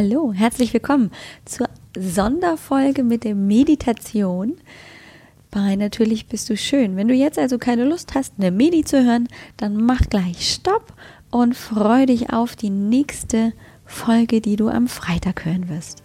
Hallo, herzlich willkommen zur Sonderfolge mit der Meditation. Bei Natürlich bist du schön. Wenn du jetzt also keine Lust hast, eine Medi zu hören, dann mach gleich Stopp und freu dich auf die nächste Folge, die du am Freitag hören wirst.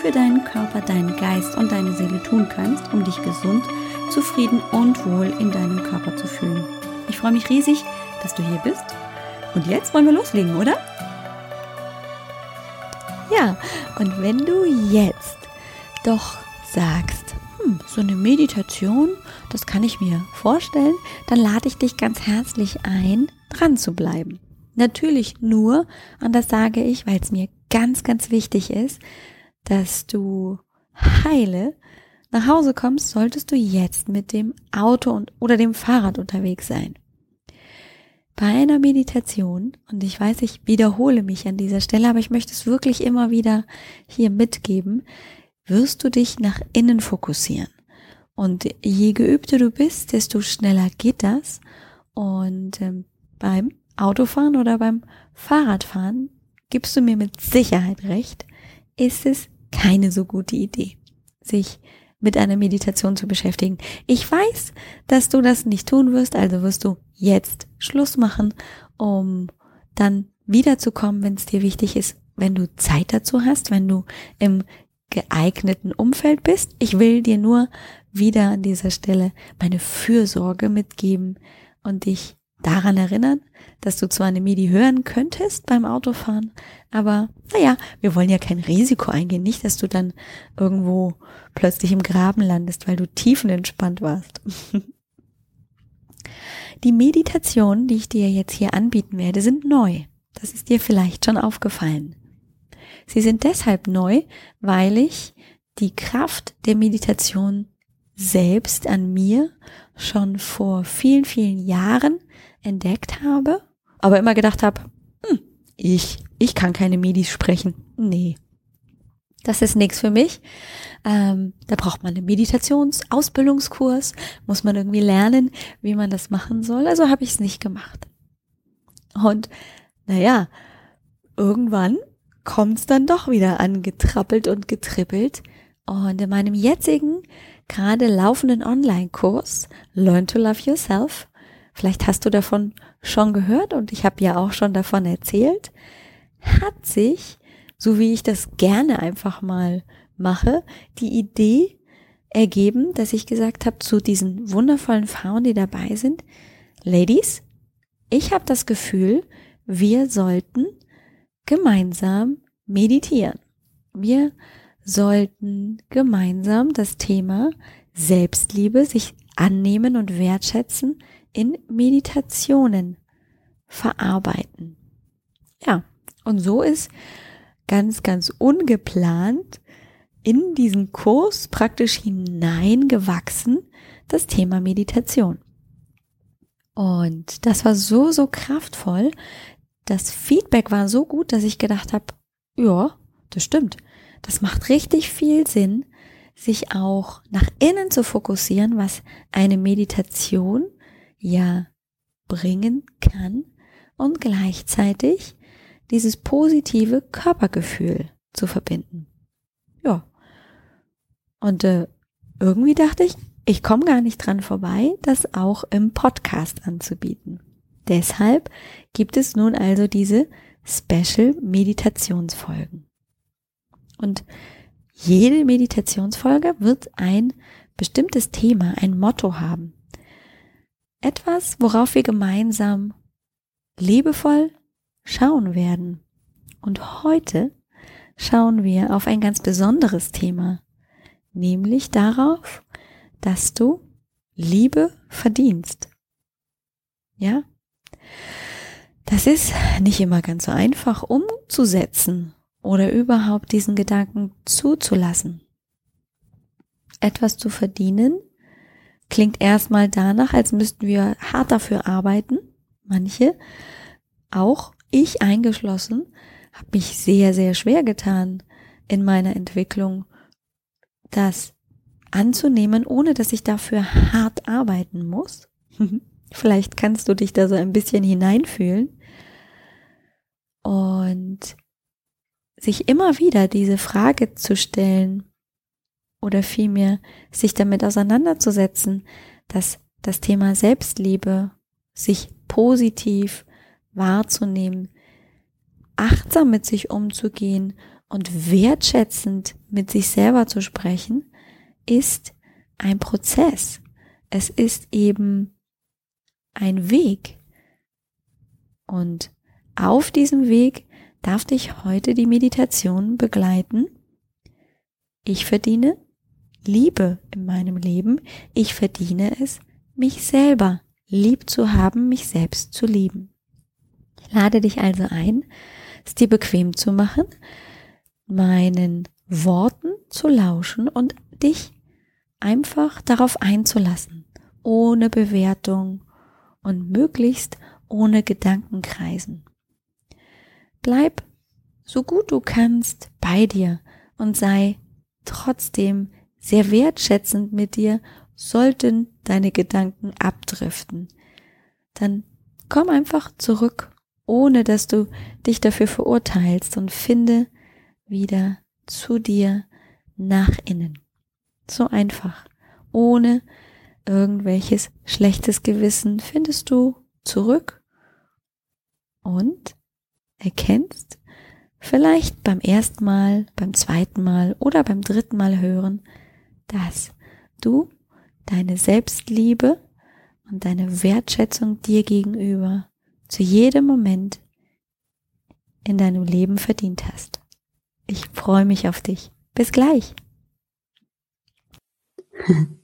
für deinen Körper, deinen Geist und deine Seele tun kannst, um dich gesund, zufrieden und wohl in deinem Körper zu fühlen. Ich freue mich riesig, dass du hier bist. Und jetzt wollen wir loslegen, oder? Ja, und wenn du jetzt doch sagst, hm, so eine Meditation, das kann ich mir vorstellen, dann lade ich dich ganz herzlich ein, dran zu bleiben. Natürlich nur, und das sage ich, weil es mir ganz, ganz wichtig ist, dass du heile nach Hause kommst, solltest du jetzt mit dem Auto und, oder dem Fahrrad unterwegs sein. Bei einer Meditation, und ich weiß, ich wiederhole mich an dieser Stelle, aber ich möchte es wirklich immer wieder hier mitgeben, wirst du dich nach innen fokussieren. Und je geübter du bist, desto schneller geht das. Und ähm, beim Autofahren oder beim Fahrradfahren gibst du mir mit Sicherheit recht, ist es keine so gute Idee, sich mit einer Meditation zu beschäftigen. Ich weiß, dass du das nicht tun wirst, also wirst du jetzt Schluss machen, um dann wiederzukommen, wenn es dir wichtig ist, wenn du Zeit dazu hast, wenn du im geeigneten Umfeld bist. Ich will dir nur wieder an dieser Stelle meine Fürsorge mitgeben und dich daran erinnern, dass du zwar eine MIDI hören könntest beim Autofahren, aber naja, wir wollen ja kein Risiko eingehen. Nicht, dass du dann irgendwo plötzlich im Graben landest, weil du tiefenentspannt warst. Die Meditationen, die ich dir jetzt hier anbieten werde, sind neu. Das ist dir vielleicht schon aufgefallen. Sie sind deshalb neu, weil ich die Kraft der Meditation selbst an mir schon vor vielen, vielen Jahren entdeckt habe, aber immer gedacht habe, hm, ich, ich kann keine Medis sprechen. Nee. Das ist nichts für mich. Ähm, da braucht man einen Meditationsausbildungskurs, muss man irgendwie lernen, wie man das machen soll. Also habe ich es nicht gemacht. Und naja, irgendwann kommt es dann doch wieder angetrappelt und getrippelt. Und in meinem jetzigen, gerade laufenden Online-Kurs Learn to Love Yourself vielleicht hast du davon schon gehört und ich habe ja auch schon davon erzählt, hat sich, so wie ich das gerne einfach mal mache, die Idee ergeben, dass ich gesagt habe zu diesen wundervollen Frauen, die dabei sind, Ladies, ich habe das Gefühl, wir sollten gemeinsam meditieren. Wir sollten gemeinsam das Thema Selbstliebe, sich annehmen und wertschätzen, in Meditationen verarbeiten. Ja, und so ist ganz, ganz ungeplant in diesen Kurs praktisch hineingewachsen das Thema Meditation. Und das war so, so kraftvoll. Das Feedback war so gut, dass ich gedacht habe, ja, das stimmt. Das macht richtig viel Sinn, sich auch nach innen zu fokussieren, was eine Meditation ja bringen kann und gleichzeitig dieses positive Körpergefühl zu verbinden. Ja. Und äh, irgendwie dachte ich, ich komme gar nicht dran vorbei, das auch im Podcast anzubieten. Deshalb gibt es nun also diese Special Meditationsfolgen. Und jede Meditationsfolge wird ein bestimmtes Thema, ein Motto haben. Etwas, worauf wir gemeinsam liebevoll schauen werden. Und heute schauen wir auf ein ganz besonderes Thema, nämlich darauf, dass du Liebe verdienst. Ja? Das ist nicht immer ganz so einfach umzusetzen oder überhaupt diesen Gedanken zuzulassen. Etwas zu verdienen klingt erstmal danach, als müssten wir hart dafür arbeiten. Manche, auch ich eingeschlossen, habe mich sehr, sehr schwer getan in meiner Entwicklung, das anzunehmen, ohne dass ich dafür hart arbeiten muss. Vielleicht kannst du dich da so ein bisschen hineinfühlen und sich immer wieder diese Frage zu stellen oder vielmehr sich damit auseinanderzusetzen, dass das Thema Selbstliebe, sich positiv wahrzunehmen, achtsam mit sich umzugehen und wertschätzend mit sich selber zu sprechen, ist ein Prozess. Es ist eben ein Weg. Und auf diesem Weg darf dich heute die Meditation begleiten. Ich verdiene Liebe in meinem Leben. Ich verdiene es, mich selber lieb zu haben, mich selbst zu lieben. Ich lade dich also ein, es dir bequem zu machen, meinen Worten zu lauschen und dich einfach darauf einzulassen, ohne Bewertung und möglichst ohne Gedankenkreisen. Bleib so gut du kannst bei dir und sei trotzdem sehr wertschätzend mit dir, sollten deine Gedanken abdriften. Dann komm einfach zurück, ohne dass du dich dafür verurteilst und finde wieder zu dir nach innen. So einfach. Ohne irgendwelches schlechtes Gewissen findest du zurück und erkennst, vielleicht beim ersten Mal, beim zweiten Mal oder beim dritten Mal hören, dass du deine Selbstliebe und deine Wertschätzung dir gegenüber zu jedem Moment in deinem Leben verdient hast. Ich freue mich auf dich. Bis gleich.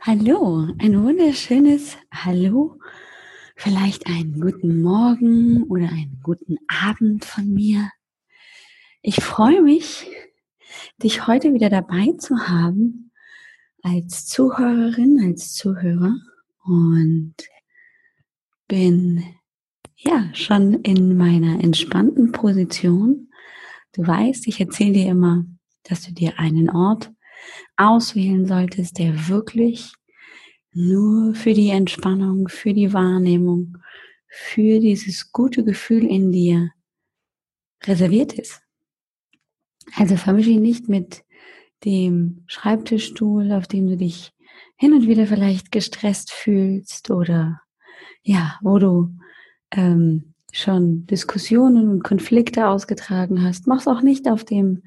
Hallo, ein wunderschönes Hallo, vielleicht einen guten Morgen oder einen guten Abend von mir. Ich freue mich, dich heute wieder dabei zu haben als Zuhörerin, als Zuhörer und bin ja schon in meiner entspannten Position. Du weißt, ich erzähle dir immer, dass du dir einen Ort auswählen solltest, der wirklich nur für die Entspannung, für die Wahrnehmung, für dieses gute Gefühl in dir reserviert ist. Also vermische ihn nicht mit dem Schreibtischstuhl, auf dem du dich hin und wieder vielleicht gestresst fühlst oder ja, wo du ähm, schon Diskussionen und Konflikte ausgetragen hast. Mach's auch nicht auf dem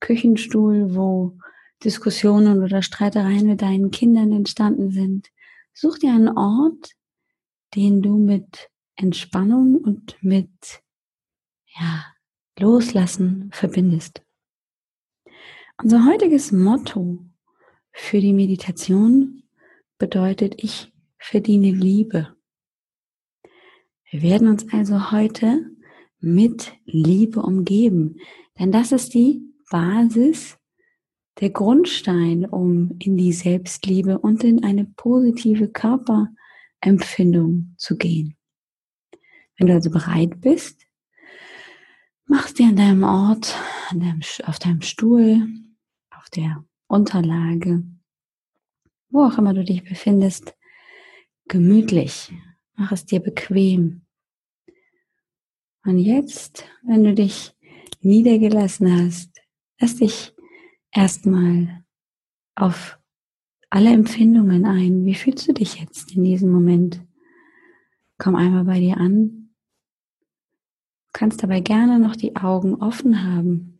Küchenstuhl, wo Diskussionen oder Streitereien mit deinen Kindern entstanden sind. Such dir einen Ort, den du mit Entspannung und mit ja, Loslassen verbindest. Unser heutiges Motto für die Meditation bedeutet, ich verdiene Liebe. Wir werden uns also heute mit Liebe umgeben, denn das ist die Basis der Grundstein, um in die Selbstliebe und in eine positive Körperempfindung zu gehen. Wenn du also bereit bist, machst dir an deinem Ort, an deinem, auf deinem Stuhl, der Unterlage, wo auch immer du dich befindest, gemütlich. Mach es dir bequem. Und jetzt, wenn du dich niedergelassen hast, lass dich erstmal auf alle Empfindungen ein. Wie fühlst du dich jetzt in diesem Moment? Komm einmal bei dir an. Du kannst dabei gerne noch die Augen offen haben.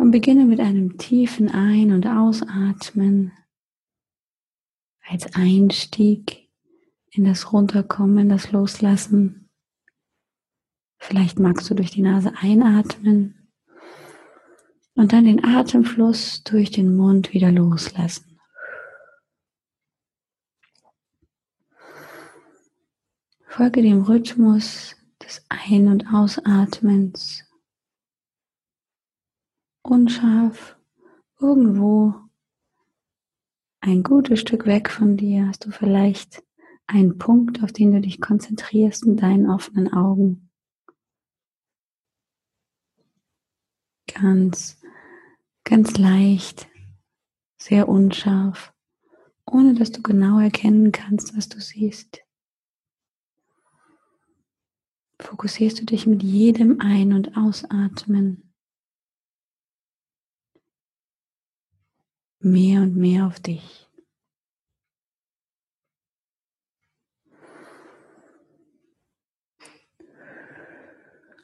Und beginne mit einem tiefen Ein- und Ausatmen als Einstieg in das Runterkommen, das Loslassen. Vielleicht magst du durch die Nase einatmen und dann den Atemfluss durch den Mund wieder loslassen. Folge dem Rhythmus des Ein- und Ausatmens. Unscharf, irgendwo ein gutes Stück weg von dir hast du vielleicht einen Punkt, auf den du dich konzentrierst in deinen offenen Augen. Ganz, ganz leicht, sehr unscharf, ohne dass du genau erkennen kannst, was du siehst. Fokussierst du dich mit jedem Ein- und Ausatmen mehr und mehr auf dich.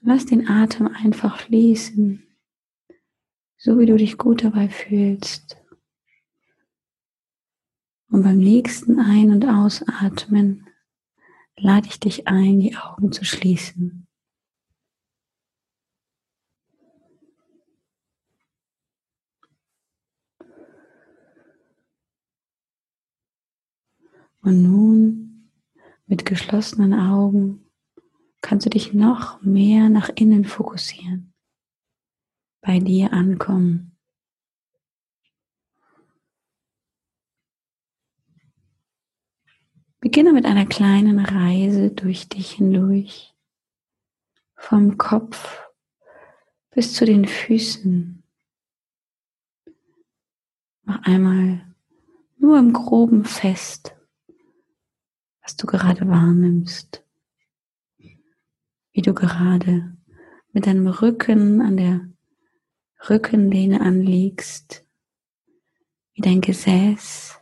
Lass den Atem einfach fließen, so wie du dich gut dabei fühlst. Und beim nächsten Ein- und Ausatmen lade ich dich ein, die Augen zu schließen. Und nun mit geschlossenen Augen kannst du dich noch mehr nach innen fokussieren, bei dir ankommen. Beginne mit einer kleinen Reise durch dich hindurch, vom Kopf bis zu den Füßen. Mach einmal nur im groben fest, was du gerade wahrnimmst, wie du gerade mit deinem Rücken an der Rückenlehne anliegst, wie dein Gesäß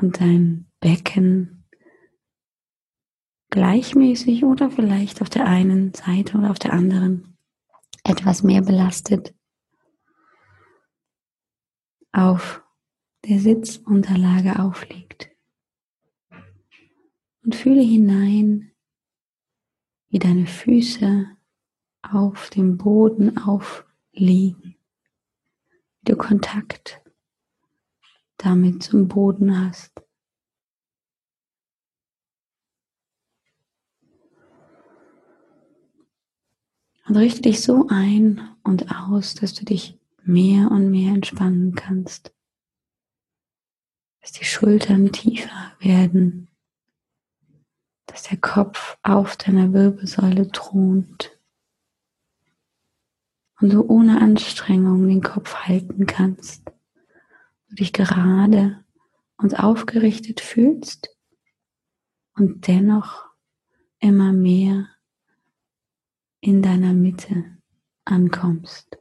und dein Becken gleichmäßig oder vielleicht auf der einen Seite oder auf der anderen etwas mehr belastet auf der Sitzunterlage aufliegt und fühle hinein, wie deine Füße auf dem Boden aufliegen, wie du Kontakt damit zum Boden hast. Und richte dich so ein und aus, dass du dich mehr und mehr entspannen kannst. Dass die Schultern tiefer werden, dass der Kopf auf deiner Wirbelsäule thront und du ohne Anstrengung den Kopf halten kannst, du dich gerade und aufgerichtet fühlst und dennoch immer mehr in deiner Mitte ankommst.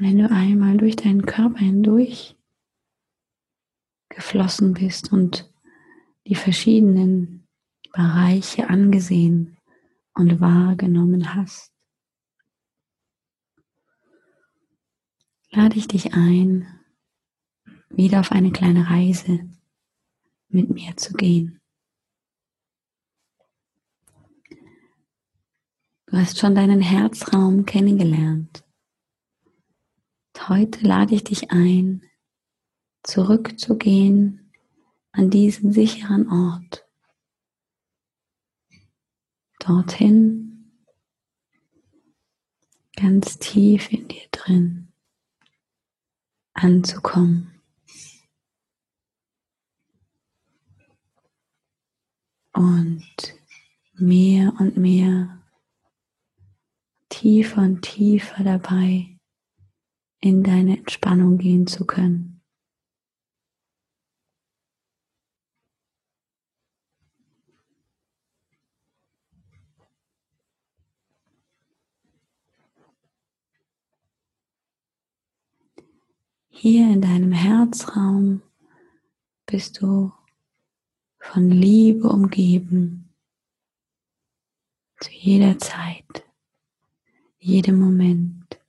Wenn du einmal durch deinen Körper hindurch geflossen bist und die verschiedenen Bereiche angesehen und wahrgenommen hast, lade ich dich ein, wieder auf eine kleine Reise mit mir zu gehen. Du hast schon deinen Herzraum kennengelernt heute lade ich dich ein, zurückzugehen an diesen sicheren Ort. Dorthin, ganz tief in dir drin, anzukommen. Und mehr und mehr, tiefer und tiefer dabei in deine Entspannung gehen zu können. Hier in deinem Herzraum bist du von Liebe umgeben, zu jeder Zeit, jedem Moment,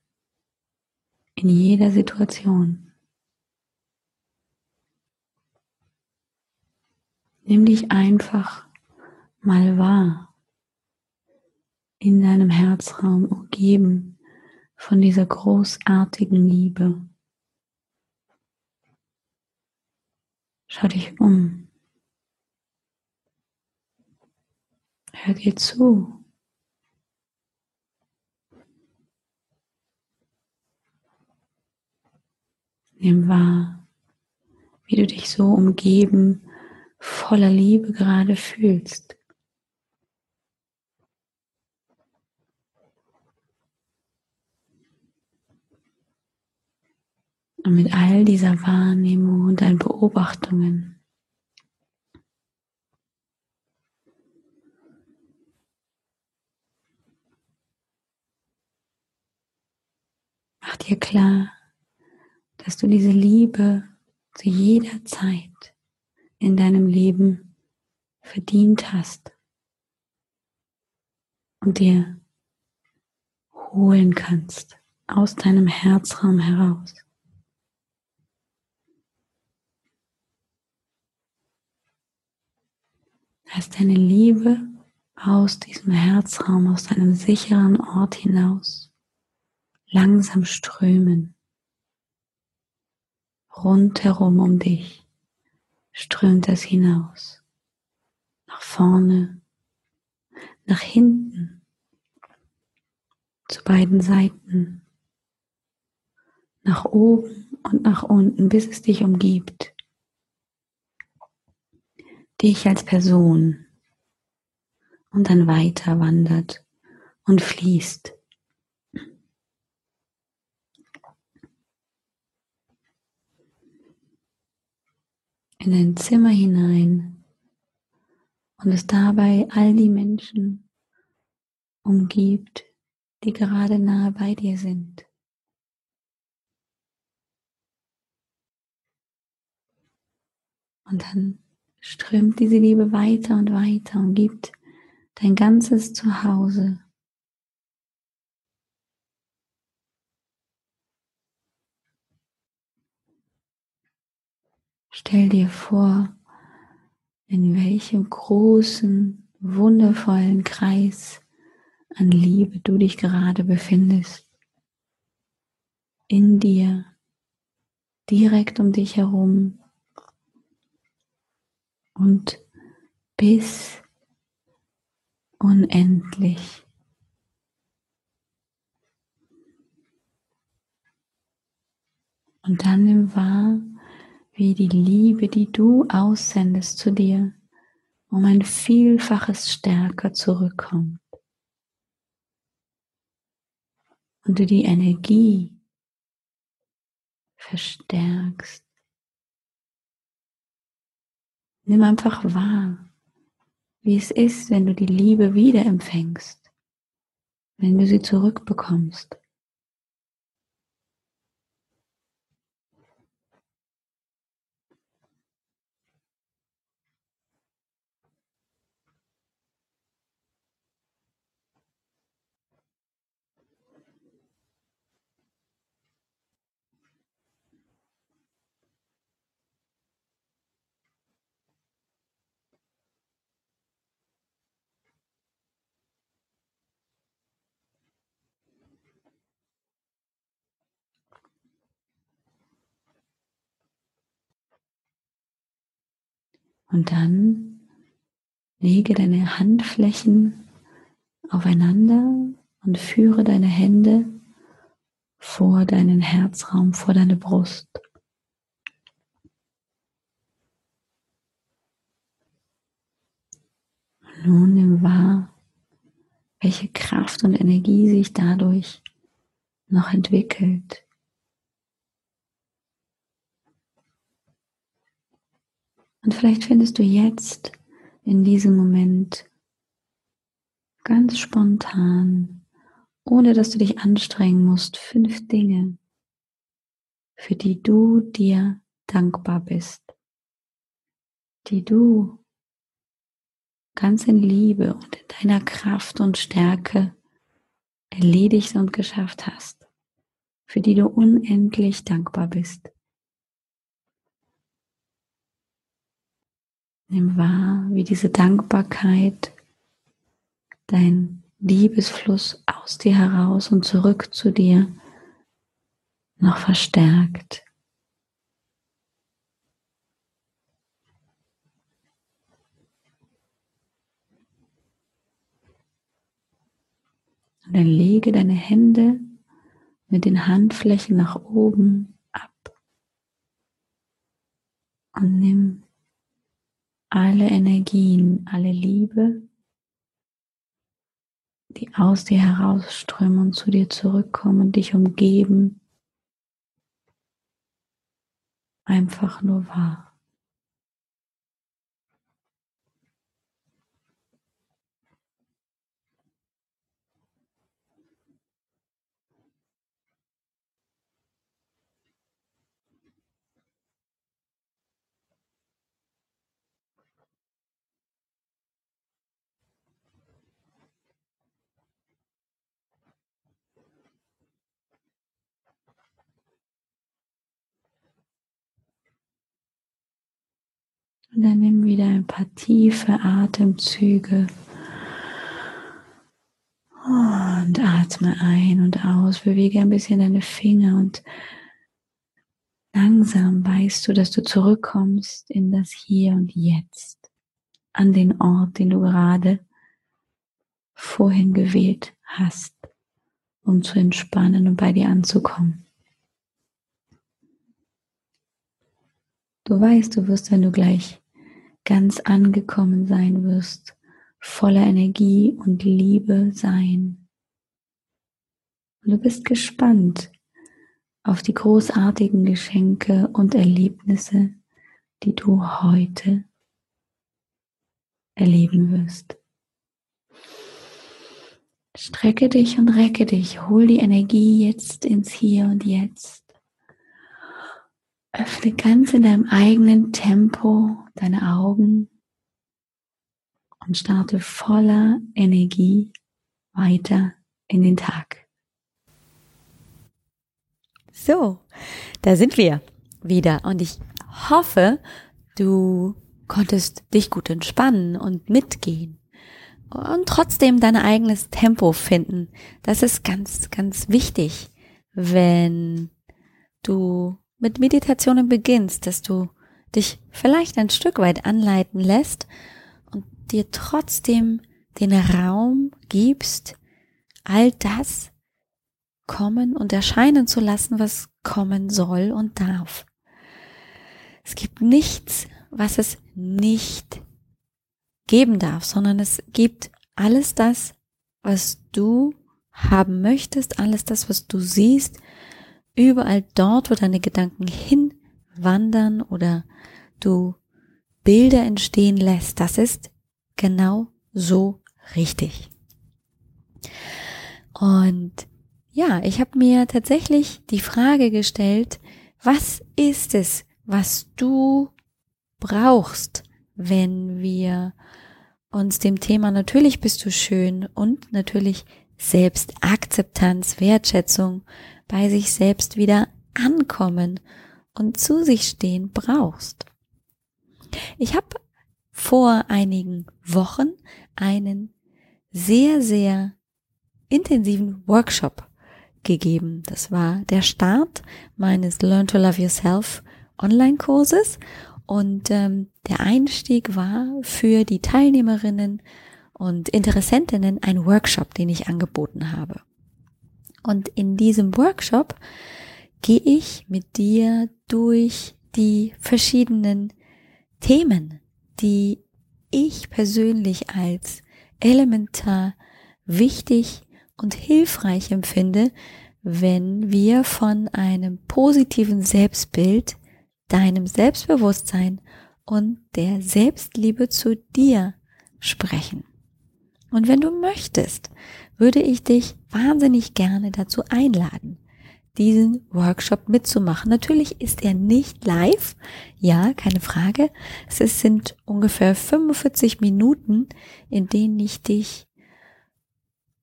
in jeder Situation. Nimm dich einfach mal wahr in deinem Herzraum umgeben von dieser großartigen Liebe. Schau dich um. Hör dir zu. Nimm wahr, wie du dich so umgeben voller Liebe gerade fühlst. Und mit all dieser Wahrnehmung und deinen Beobachtungen mach dir klar, dass du diese Liebe zu jeder Zeit in deinem Leben verdient hast und dir holen kannst aus deinem Herzraum heraus. Lass deine Liebe aus diesem Herzraum, aus deinem sicheren Ort hinaus langsam strömen. Rundherum um dich strömt es hinaus. Nach vorne, nach hinten, zu beiden Seiten, nach oben und nach unten, bis es dich umgibt dich als Person und dann weiter wandert und fließt. In dein Zimmer hinein und es dabei all die Menschen umgibt, die gerade nahe bei dir sind. Und dann strömt diese Liebe weiter und weiter und gibt dein ganzes Zuhause. Stell dir vor, in welchem großen, wundervollen Kreis an Liebe du dich gerade befindest. In dir, direkt um dich herum, und bis unendlich. Und dann nimm wahr, wie die Liebe, die du aussendest zu dir, um ein Vielfaches stärker zurückkommt. Und du die Energie verstärkst Nimm einfach wahr, wie es ist, wenn du die Liebe wieder empfängst, wenn du sie zurückbekommst. Und dann lege deine Handflächen aufeinander und führe deine Hände vor deinen Herzraum, vor deine Brust. nun nimm wahr, welche Kraft und Energie sich dadurch noch entwickelt. Und vielleicht findest du jetzt in diesem Moment ganz spontan, ohne dass du dich anstrengen musst, fünf Dinge, für die du dir dankbar bist, die du ganz in Liebe und in deiner Kraft und Stärke erledigt und geschafft hast, für die du unendlich dankbar bist. Nimm wahr, wie diese Dankbarkeit dein Liebesfluss aus dir heraus und zurück zu dir noch verstärkt. Und dann lege deine Hände mit den Handflächen nach oben ab und nimm alle Energien, alle Liebe, die aus dir herausströmen und zu dir zurückkommen dich umgeben, einfach nur wahr. Und dann nimm wieder ein paar tiefe Atemzüge. Und atme ein und aus, bewege ein bisschen deine Finger und langsam weißt du, dass du zurückkommst in das Hier und Jetzt, an den Ort, den du gerade vorhin gewählt hast, um zu entspannen und bei dir anzukommen. Du weißt, du wirst, wenn du gleich ganz angekommen sein wirst, voller Energie und Liebe sein. Und du bist gespannt auf die großartigen Geschenke und Erlebnisse, die du heute erleben wirst. Strecke dich und recke dich, hol die Energie jetzt ins Hier und Jetzt. Öffne ganz in deinem eigenen Tempo deine Augen und starte voller Energie weiter in den Tag. So, da sind wir wieder und ich hoffe, du konntest dich gut entspannen und mitgehen und trotzdem dein eigenes Tempo finden. Das ist ganz, ganz wichtig, wenn du mit Meditationen beginnst, dass du dich vielleicht ein Stück weit anleiten lässt und dir trotzdem den Raum gibst, all das kommen und erscheinen zu lassen, was kommen soll und darf. Es gibt nichts, was es nicht geben darf, sondern es gibt alles das, was du haben möchtest, alles das, was du siehst, überall dort, wo deine Gedanken hinwandern oder du Bilder entstehen lässt, das ist genau so richtig. Und ja, ich habe mir tatsächlich die Frage gestellt, was ist es, was du brauchst, wenn wir uns dem Thema natürlich bist du schön und natürlich Selbstakzeptanz, Wertschätzung bei sich selbst wieder ankommen und zu sich stehen brauchst. Ich habe vor einigen Wochen einen sehr, sehr intensiven Workshop gegeben. Das war der Start meines Learn to Love Yourself Online-Kurses und ähm, der Einstieg war für die Teilnehmerinnen und Interessentinnen ein Workshop, den ich angeboten habe. Und in diesem Workshop gehe ich mit dir durch die verschiedenen Themen, die ich persönlich als elementar wichtig und hilfreich empfinde, wenn wir von einem positiven Selbstbild, deinem Selbstbewusstsein und der Selbstliebe zu dir sprechen. Und wenn du möchtest, würde ich dich wahnsinnig gerne dazu einladen, diesen Workshop mitzumachen. Natürlich ist er nicht live, ja, keine Frage. Es sind ungefähr 45 Minuten, in denen ich dich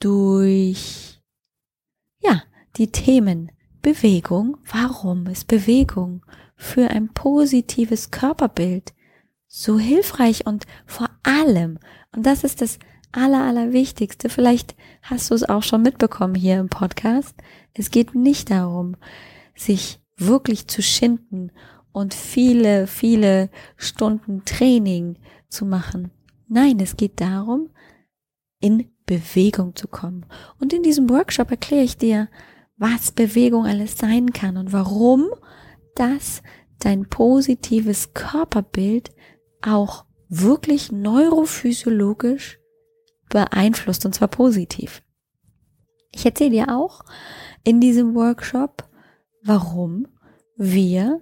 durch, ja, die Themen Bewegung, warum ist Bewegung für ein positives Körperbild so hilfreich und vor allem, und das ist das aller, allerwichtigste, vielleicht hast du es auch schon mitbekommen hier im Podcast, es geht nicht darum, sich wirklich zu schinden und viele, viele Stunden Training zu machen. Nein, es geht darum, in Bewegung zu kommen. Und in diesem Workshop erkläre ich dir, was Bewegung alles sein kann und warum das dein positives Körperbild auch wirklich neurophysiologisch beeinflusst und zwar positiv. Ich erzähle dir auch in diesem Workshop, warum wir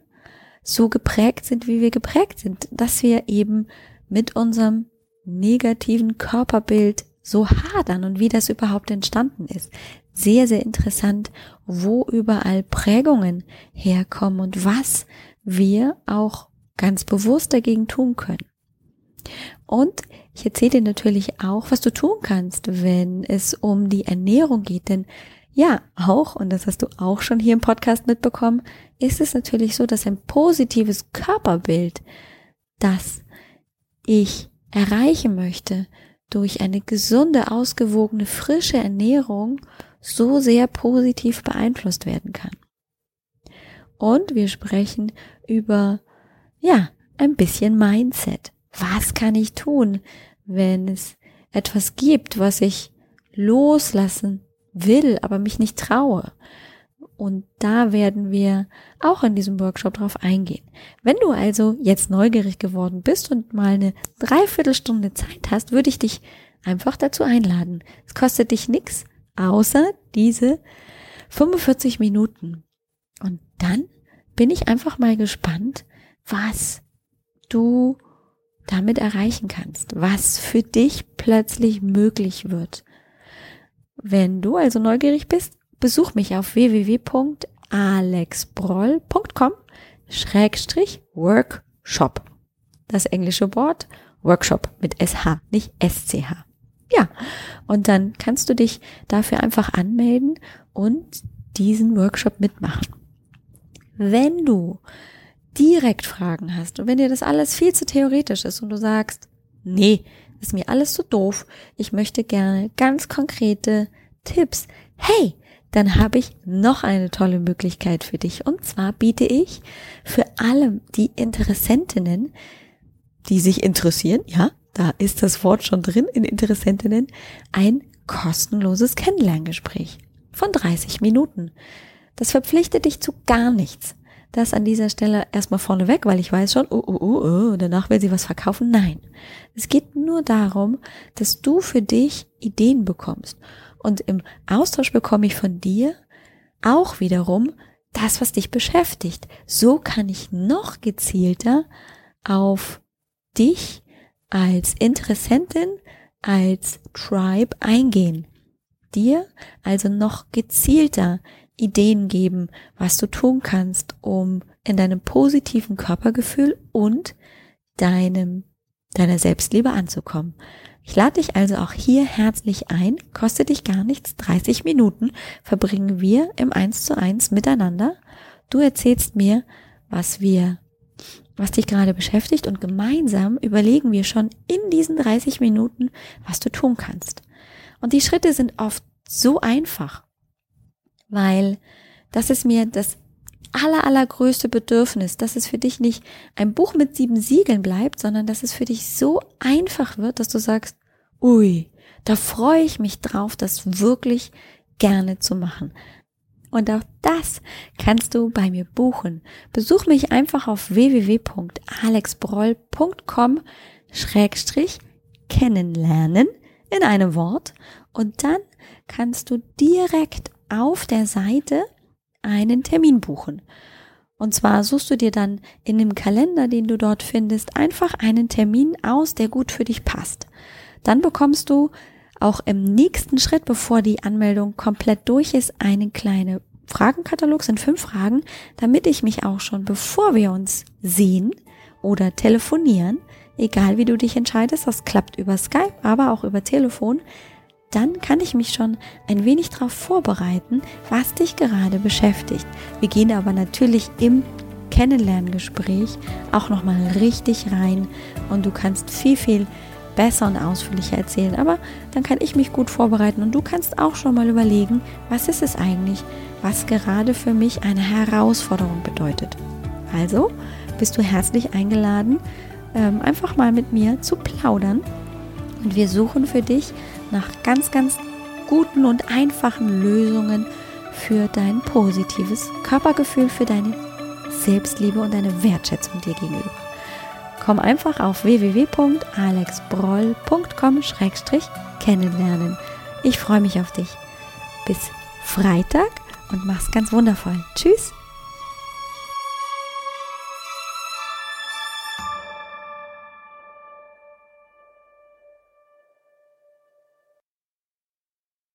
so geprägt sind, wie wir geprägt sind, dass wir eben mit unserem negativen Körperbild so hadern und wie das überhaupt entstanden ist. Sehr, sehr interessant, wo überall Prägungen herkommen und was wir auch ganz bewusst dagegen tun können. Und ich erzähle dir natürlich auch, was du tun kannst, wenn es um die Ernährung geht. Denn ja, auch, und das hast du auch schon hier im Podcast mitbekommen, ist es natürlich so, dass ein positives Körperbild, das ich erreichen möchte, durch eine gesunde, ausgewogene, frische Ernährung so sehr positiv beeinflusst werden kann. Und wir sprechen über, ja, ein bisschen Mindset. Was kann ich tun, wenn es etwas gibt, was ich loslassen will, aber mich nicht traue? Und da werden wir auch in diesem Workshop drauf eingehen. Wenn du also jetzt neugierig geworden bist und mal eine Dreiviertelstunde Zeit hast, würde ich dich einfach dazu einladen. Es kostet dich nichts, außer diese 45 Minuten. Und dann bin ich einfach mal gespannt, was du damit erreichen kannst, was für dich plötzlich möglich wird. Wenn du also neugierig bist, besuch mich auf www.alexbroll.com Schrägstrich Workshop. Das englische Wort Workshop mit SH, nicht SCH. Ja, und dann kannst du dich dafür einfach anmelden und diesen Workshop mitmachen. Wenn du direkt Fragen hast und wenn dir das alles viel zu theoretisch ist und du sagst, nee, ist mir alles zu doof, ich möchte gerne ganz konkrete Tipps, hey, dann habe ich noch eine tolle Möglichkeit für dich. Und zwar biete ich für alle die Interessentinnen, die sich interessieren, ja, da ist das Wort schon drin in Interessentinnen, ein kostenloses Kennenlerngespräch von 30 Minuten. Das verpflichtet dich zu gar nichts das an dieser Stelle erstmal vorneweg, weil ich weiß schon, oh, oh, oh, oh, danach will sie was verkaufen. Nein. Es geht nur darum, dass du für dich Ideen bekommst. Und im Austausch bekomme ich von dir auch wiederum das, was dich beschäftigt. So kann ich noch gezielter auf dich als Interessentin, als Tribe eingehen. Dir also noch gezielter Ideen geben, was du tun kannst, um in deinem positiven Körpergefühl und deinem, deiner Selbstliebe anzukommen. Ich lade dich also auch hier herzlich ein, kostet dich gar nichts, 30 Minuten verbringen wir im 1 zu 1 miteinander. Du erzählst mir, was wir, was dich gerade beschäftigt und gemeinsam überlegen wir schon in diesen 30 Minuten, was du tun kannst. Und die Schritte sind oft so einfach weil das ist mir das aller, allergrößte Bedürfnis, dass es für dich nicht ein Buch mit sieben Siegeln bleibt, sondern dass es für dich so einfach wird, dass du sagst, ui, da freue ich mich drauf, das wirklich gerne zu machen. Und auch das kannst du bei mir buchen. Besuch mich einfach auf www.alexbroll.com schrägstrich kennenlernen in einem Wort und dann kannst du direkt auf der Seite einen Termin buchen. Und zwar suchst du dir dann in dem Kalender, den du dort findest, einfach einen Termin aus, der gut für dich passt. Dann bekommst du auch im nächsten Schritt, bevor die Anmeldung komplett durch ist, eine kleine Fragenkatalog sind fünf Fragen, damit ich mich auch schon, bevor wir uns sehen oder telefonieren, egal wie du dich entscheidest, das klappt über Skype, aber auch über Telefon, dann kann ich mich schon ein wenig darauf vorbereiten, was dich gerade beschäftigt. Wir gehen aber natürlich im Kennenlerngespräch auch nochmal richtig rein und du kannst viel, viel besser und ausführlicher erzählen. Aber dann kann ich mich gut vorbereiten und du kannst auch schon mal überlegen, was ist es eigentlich, was gerade für mich eine Herausforderung bedeutet. Also bist du herzlich eingeladen, ähm, einfach mal mit mir zu plaudern und wir suchen für dich nach ganz, ganz guten und einfachen Lösungen für dein positives Körpergefühl, für deine Selbstliebe und deine Wertschätzung dir gegenüber. Komm einfach auf www.alexbroll.com-kennenlernen. Ich freue mich auf dich. Bis Freitag und mach's ganz wundervoll. Tschüss.